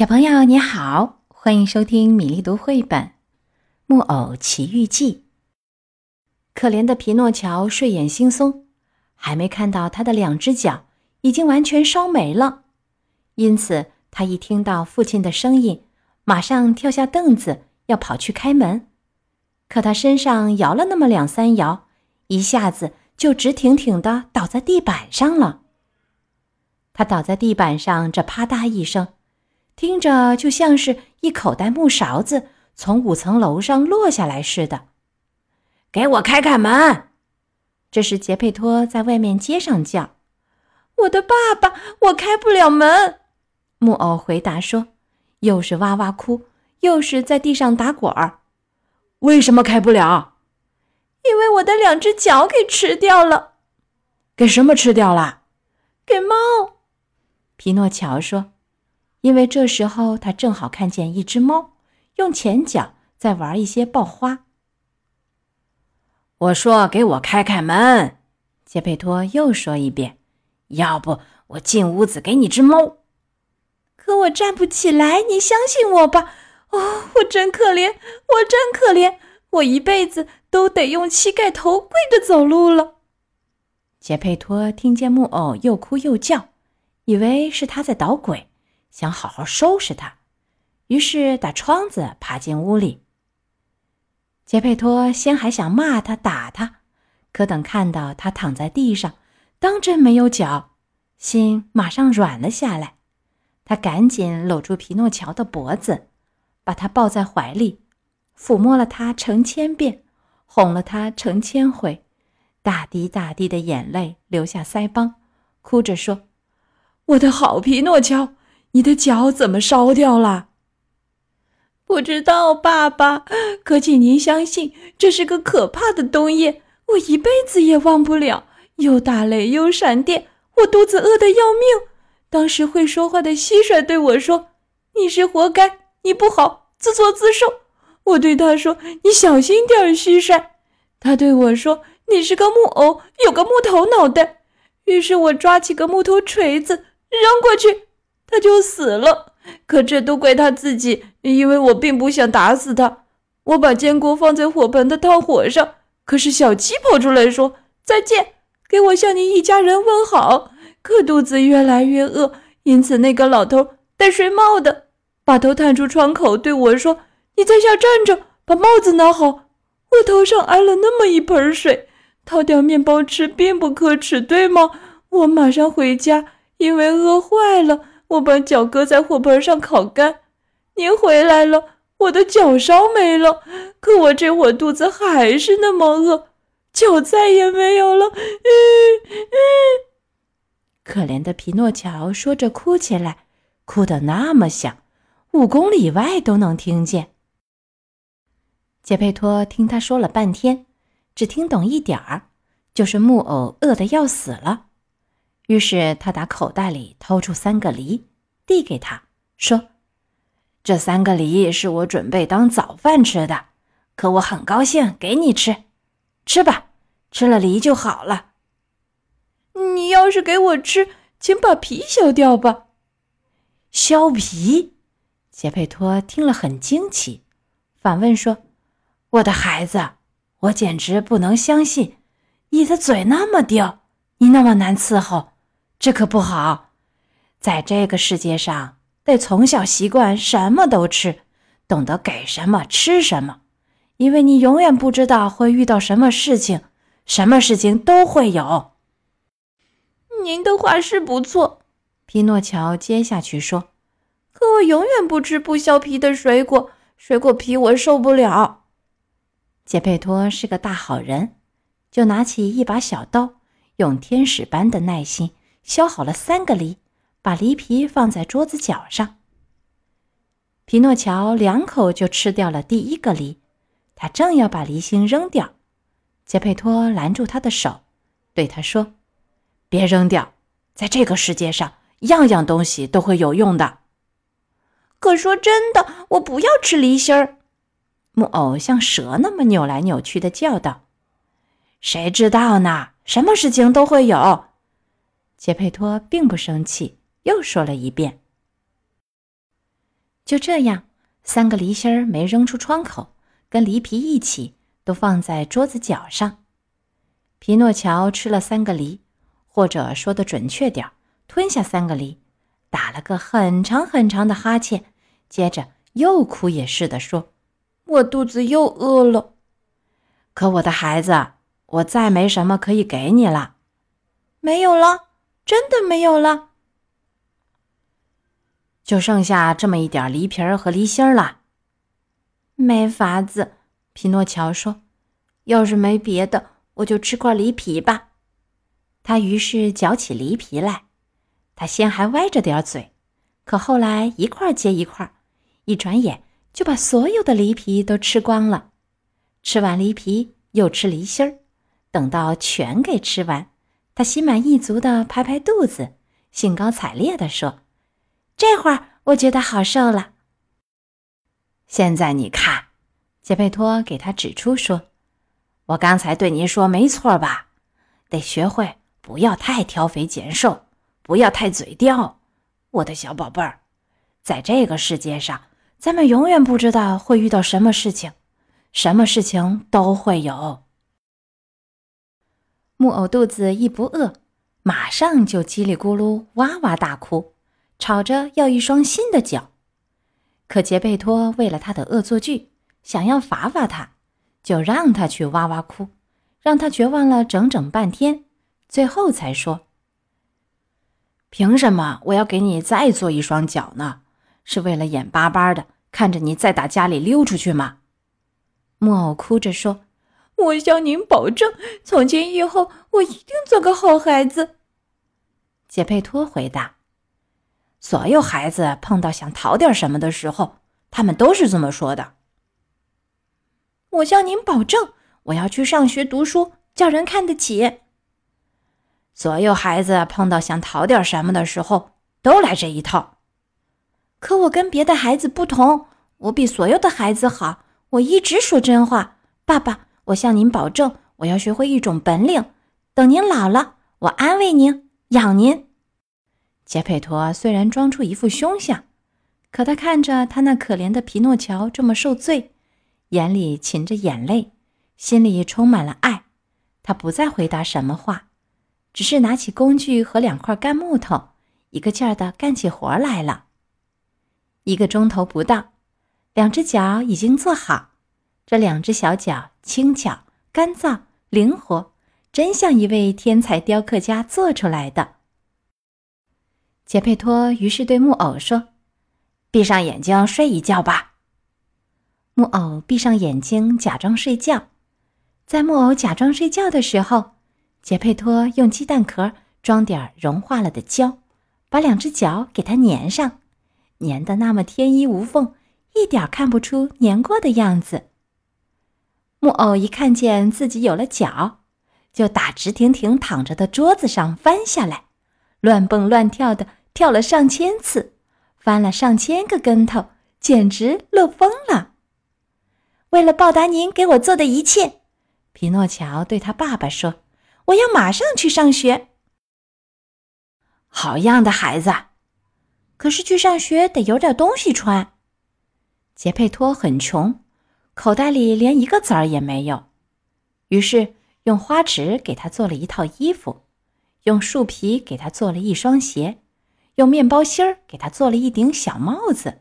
小朋友你好，欢迎收听米粒读绘本《木偶奇遇记》。可怜的皮诺乔睡眼惺忪，还没看到他的两只脚已经完全烧没了，因此他一听到父亲的声音，马上跳下凳子要跑去开门。可他身上摇了那么两三摇，一下子就直挺挺的倒在地板上了。他倒在地板上，这啪嗒一声。听着就像是一口袋木勺子从五层楼上落下来似的。给我开开门！这时杰佩托在外面街上叫：“我的爸爸，我开不了门。”木偶回答说，又是哇哇哭，又是在地上打滚儿。为什么开不了？因为我的两只脚给吃掉了。给什么吃掉了？给猫。皮诺乔说。因为这时候他正好看见一只猫用前脚在玩一些爆花。我说：“给我开开门！”杰佩托又说一遍：“要不我进屋子给你只猫。”可我站不起来，你相信我吧。哦，我真可怜，我真可怜，我一辈子都得用膝盖头跪着走路了。杰佩托听见木偶又哭又叫，以为是他在捣鬼。想好好收拾他，于是打窗子爬进屋里。杰佩托先还想骂他、打他，可等看到他躺在地上，当真没有脚，心马上软了下来。他赶紧搂住皮诺乔的脖子，把他抱在怀里，抚摸了他成千遍，哄了他成千回，大滴大滴的眼泪流下腮帮，哭着说：“我的好皮诺乔。”你的脚怎么烧掉了？不知道，爸爸。可请您相信，这是个可怕的冬夜，我一辈子也忘不了。又打雷又闪电，我肚子饿得要命。当时会说话的蟋蟀对我说：“你是活该，你不好，自作自受。”我对他说：“你小心点，蟋蟀。”他对我说：“你是个木偶，有个木头脑袋。”于是我抓起个木头锤子扔过去。他就死了，可这都怪他自己，因为我并不想打死他。我把煎锅放在火盆的炭火上，可是小鸡跑出来说：“再见，给我向你一家人问好。”可肚子越来越饿，因此那个老头戴睡帽的把头探出窗口对我说：“你在下站着，把帽子拿好。”我头上挨了那么一盆水，掏点面包吃并不可耻，对吗？我马上回家，因为饿坏了。我把脚搁在火盆上烤干，您回来了，我的脚烧没了，可我这会肚子还是那么饿，脚再也没有了。嗯嗯，可怜的皮诺乔说着哭起来，哭得那么响，五公里外都能听见。杰佩托听他说了半天，只听懂一点儿，就是木偶饿得要死了。于是他打口袋里掏出三个梨，递给他，说：“这三个梨是我准备当早饭吃的，可我很高兴给你吃，吃吧，吃了梨就好了。你要是给我吃，请把皮削掉吧。”削皮？杰佩托听了很惊奇，反问说：“我的孩子，我简直不能相信，你的嘴那么刁，你那么难伺候。”这可不好，在这个世界上，得从小习惯什么都吃，懂得给什么吃什么，因为你永远不知道会遇到什么事情，什么事情都会有。您的话是不错，皮诺乔接下去说：“可我永远不吃不削皮的水果，水果皮我受不了。”杰佩托是个大好人，就拿起一把小刀，用天使般的耐心。削好了三个梨，把梨皮放在桌子角上。皮诺乔两口就吃掉了第一个梨，他正要把梨心扔掉，杰佩托拦住他的手，对他说：“别扔掉，在这个世界上，样样东西都会有用的。”可说真的，我不要吃梨心儿。木偶像蛇那么扭来扭去的叫道：“谁知道呢？什么事情都会有。”杰佩托并不生气，又说了一遍。就这样，三个梨心儿没扔出窗口，跟梨皮一起都放在桌子角上。皮诺乔吃了三个梨，或者说的准确点，吞下三个梨，打了个很长很长的哈欠，接着又哭也似的说：“我肚子又饿了。”可我的孩子，我再没什么可以给你了，没有了，真的没有了。就剩下这么一点梨皮儿和梨心儿了，没法子。皮诺乔说：“要是没别的，我就吃块梨皮吧。”他于是嚼起梨皮来。他先还歪着点嘴，可后来一块接一块，一转眼就把所有的梨皮都吃光了。吃完梨皮，又吃梨心儿，等到全给吃完，他心满意足的拍拍肚子，兴高采烈地说。这会儿我觉得好受了。现在你看，杰佩托给他指出说：“我刚才对您说没错吧？得学会不要太挑肥拣瘦，不要太嘴刁，我的小宝贝儿。在这个世界上，咱们永远不知道会遇到什么事情，什么事情都会有。”木偶肚子一不饿，马上就叽里咕噜哇哇大哭。吵着要一双新的脚，可杰贝托为了他的恶作剧，想要罚罚他，就让他去哇哇哭，让他绝望了整整半天，最后才说：“凭什么我要给你再做一双脚呢？是为了眼巴巴的看着你再打家里溜出去吗？”木偶哭着说：“我向您保证，从今以后我一定做个好孩子。”杰佩托回答。所有孩子碰到想讨点什么的时候，他们都是这么说的。我向您保证，我要去上学读书，叫人看得起。所有孩子碰到想讨点什么的时候，都来这一套。可我跟别的孩子不同，我比所有的孩子好，我一直说真话。爸爸，我向您保证，我要学会一种本领，等您老了，我安慰您，养您。杰佩托虽然装出一副凶相，可他看着他那可怜的皮诺乔这么受罪，眼里噙着眼泪，心里充满了爱。他不再回答什么话，只是拿起工具和两块干木头，一个劲儿的干起活来了。一个钟头不到，两只脚已经做好。这两只小脚轻巧、干燥、灵活，真像一位天才雕刻家做出来的。杰佩托于是对木偶说：“闭上眼睛睡一觉吧。”木偶闭上眼睛，假装睡觉。在木偶假装睡觉的时候，杰佩托用鸡蛋壳装点融化了的胶，把两只脚给它粘上，粘得那么天衣无缝，一点看不出粘过的样子。木偶一看见自己有了脚，就打直挺挺躺着的桌子上翻下来，乱蹦乱跳的。跳了上千次，翻了上千个跟头，简直乐疯了。为了报答您给我做的一切，皮诺乔对他爸爸说：“我要马上去上学。”好样的，孩子！可是去上学得有点东西穿。杰佩托很穷，口袋里连一个子儿也没有，于是用花纸给他做了一套衣服，用树皮给他做了一双鞋。用面包芯儿给他做了一顶小帽子。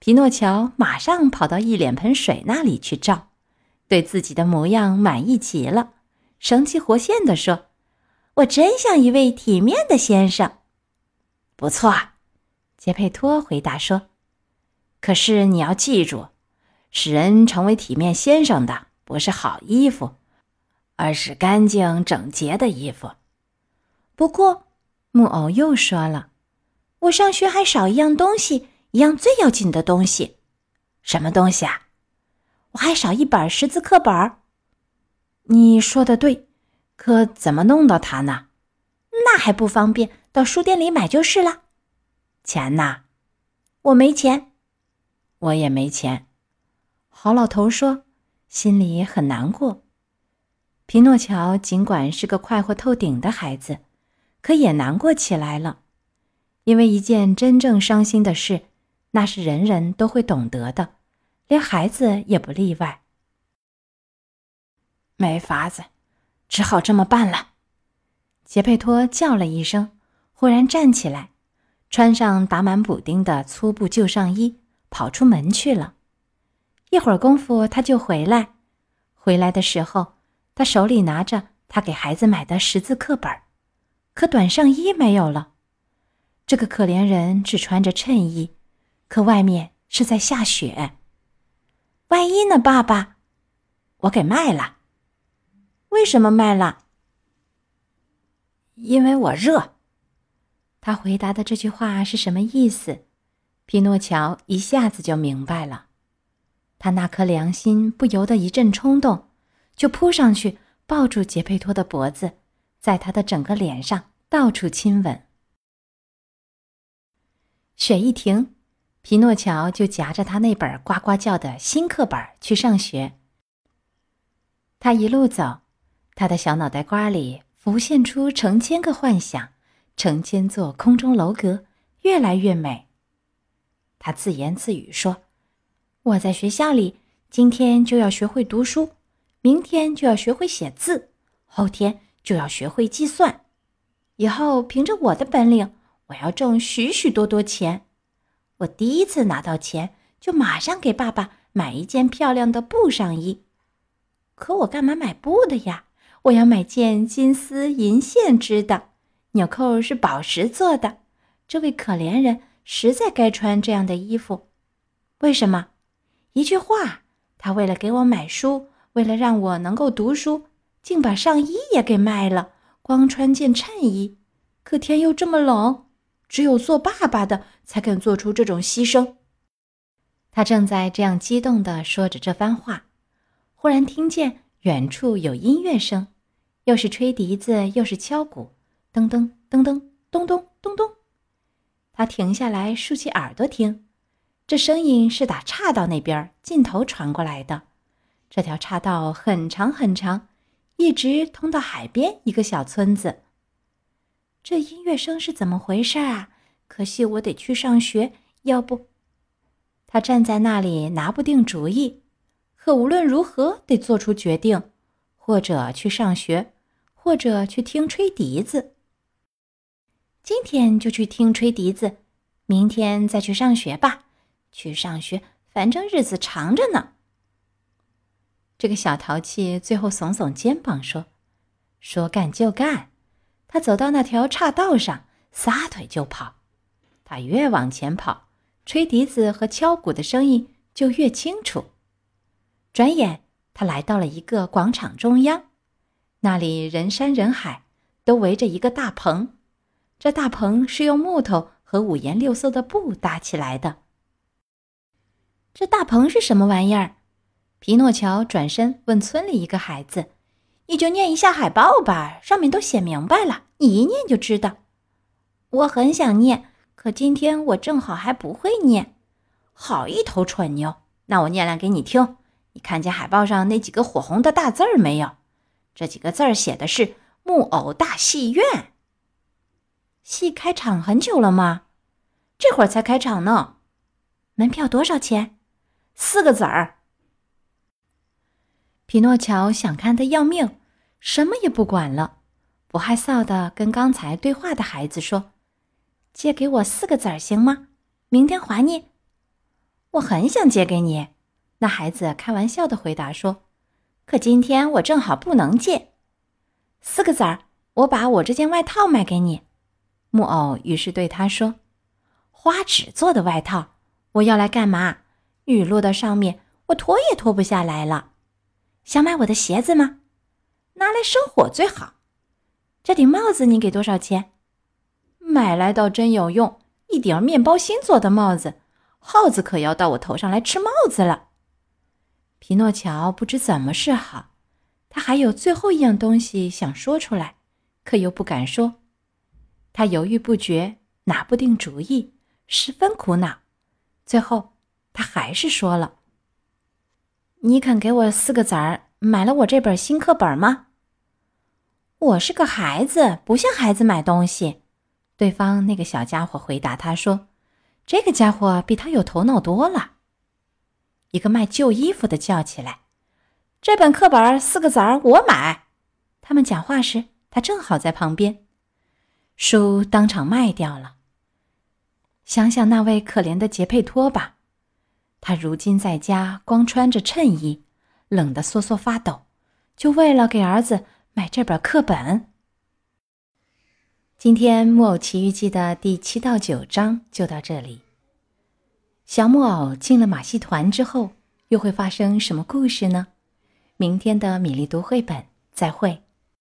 皮诺乔马上跑到一脸盆水那里去照，对自己的模样满意极了，生气活现地说：“我真像一位体面的先生。”不错，杰佩托回答说：“可是你要记住，使人成为体面先生的不是好衣服，而是干净整洁的衣服。不过。”木偶又说了：“我上学还少一样东西，一样最要紧的东西。什么东西啊？我还少一本识字课本。你说的对，可怎么弄到它呢？那还不方便，到书店里买就是了。钱呢？我没钱，我也没钱。”好老头说，心里很难过。皮诺乔尽管是个快活透顶的孩子。可也难过起来了，因为一件真正伤心的事，那是人人都会懂得的，连孩子也不例外。没法子，只好这么办了。杰佩托叫了一声，忽然站起来，穿上打满补丁的粗布旧上衣，跑出门去了。一会儿功夫，他就回来。回来的时候，他手里拿着他给孩子买的识字课本，可短上衣没有了。这个可怜人只穿着衬衣，可外面是在下雪。外衣呢，爸爸？我给卖了。为什么卖了？因为我热。他回答的这句话是什么意思？匹诺乔一下子就明白了。他那颗良心不由得一阵冲动，就扑上去抱住杰佩托的脖子，在他的整个脸上到处亲吻。雪一停，皮诺乔就夹着他那本呱呱叫的新课本去上学。他一路走，他的小脑袋瓜里浮现出成千个幻想，成千座空中楼阁，越来越美。他自言自语说：“我在学校里，今天就要学会读书，明天就要学会写字，后天就要学会计算，以后凭着我的本领。”我要挣许许多多钱，我第一次拿到钱就马上给爸爸买一件漂亮的布上衣。可我干嘛买布的呀？我要买件金丝银线织的，纽扣是宝石做的。这位可怜人实在该穿这样的衣服。为什么？一句话，他为了给我买书，为了让我能够读书，竟把上衣也给卖了，光穿件衬衣。可天又这么冷。只有做爸爸的才肯做出这种牺牲。他正在这样激动地说着这番话，忽然听见远处有音乐声，又是吹笛子，又是敲鼓，噔噔噔噔，咚咚咚咚。他停下来，竖起耳朵听，这声音是打岔道那边尽头传过来的。这条岔道很长很长，一直通到海边一个小村子。这音乐声是怎么回事啊？可惜我得去上学，要不……他站在那里拿不定主意。可无论如何得做出决定，或者去上学，或者去听吹笛子。今天就去听吹笛子，明天再去上学吧。去上学，反正日子长着呢。这个小淘气最后耸耸肩膀说：“说干就干。”他走到那条岔道上，撒腿就跑。他越往前跑，吹笛子和敲鼓的声音就越清楚。转眼，他来到了一个广场中央，那里人山人海，都围着一个大棚。这大棚是用木头和五颜六色的布搭起来的。这大棚是什么玩意儿？皮诺乔转身问村里一个孩子。你就念一下海报吧，上面都写明白了，你一念就知道。我很想念，可今天我正好还不会念。好一头蠢牛！那我念来给你听。你看见海报上那几个火红的大字儿没有？这几个字儿写的是“木偶大戏院”。戏开场很久了吗？这会儿才开场呢。门票多少钱？四个子儿。匹诺乔想看的要命，什么也不管了，不害臊的跟刚才对话的孩子说：“借给我四个子儿行吗？明天还你。”我很想借给你，那孩子开玩笑的回答说：“可今天我正好不能借。”四个子儿，我把我这件外套卖给你。木偶于是对他说：“花纸做的外套，我要来干嘛？雨落到上面，我脱也脱不下来了。”想买我的鞋子吗？拿来生火最好。这顶帽子你给多少钱？买来倒真有用，一顶面包芯做的帽子，耗子可要到我头上来吃帽子了。皮诺乔不知怎么是好，他还有最后一样东西想说出来，可又不敢说。他犹豫不决，拿不定主意，十分苦恼。最后，他还是说了。你肯给我四个子儿买了我这本新课本吗？我是个孩子，不像孩子买东西。对方那个小家伙回答他说：“这个家伙比他有头脑多了。一个卖旧衣服的叫起来：“这本课本四个子儿，我买。”他们讲话时，他正好在旁边，书当场卖掉了。想想那位可怜的杰佩托吧，他如今在家光穿着衬衣，冷得瑟瑟发抖，就为了给儿子买这本课本。今天《木偶奇遇记》的第七到九章就到这里。小木偶进了马戏团之后，又会发生什么故事呢？明天的米粒读绘本，再会。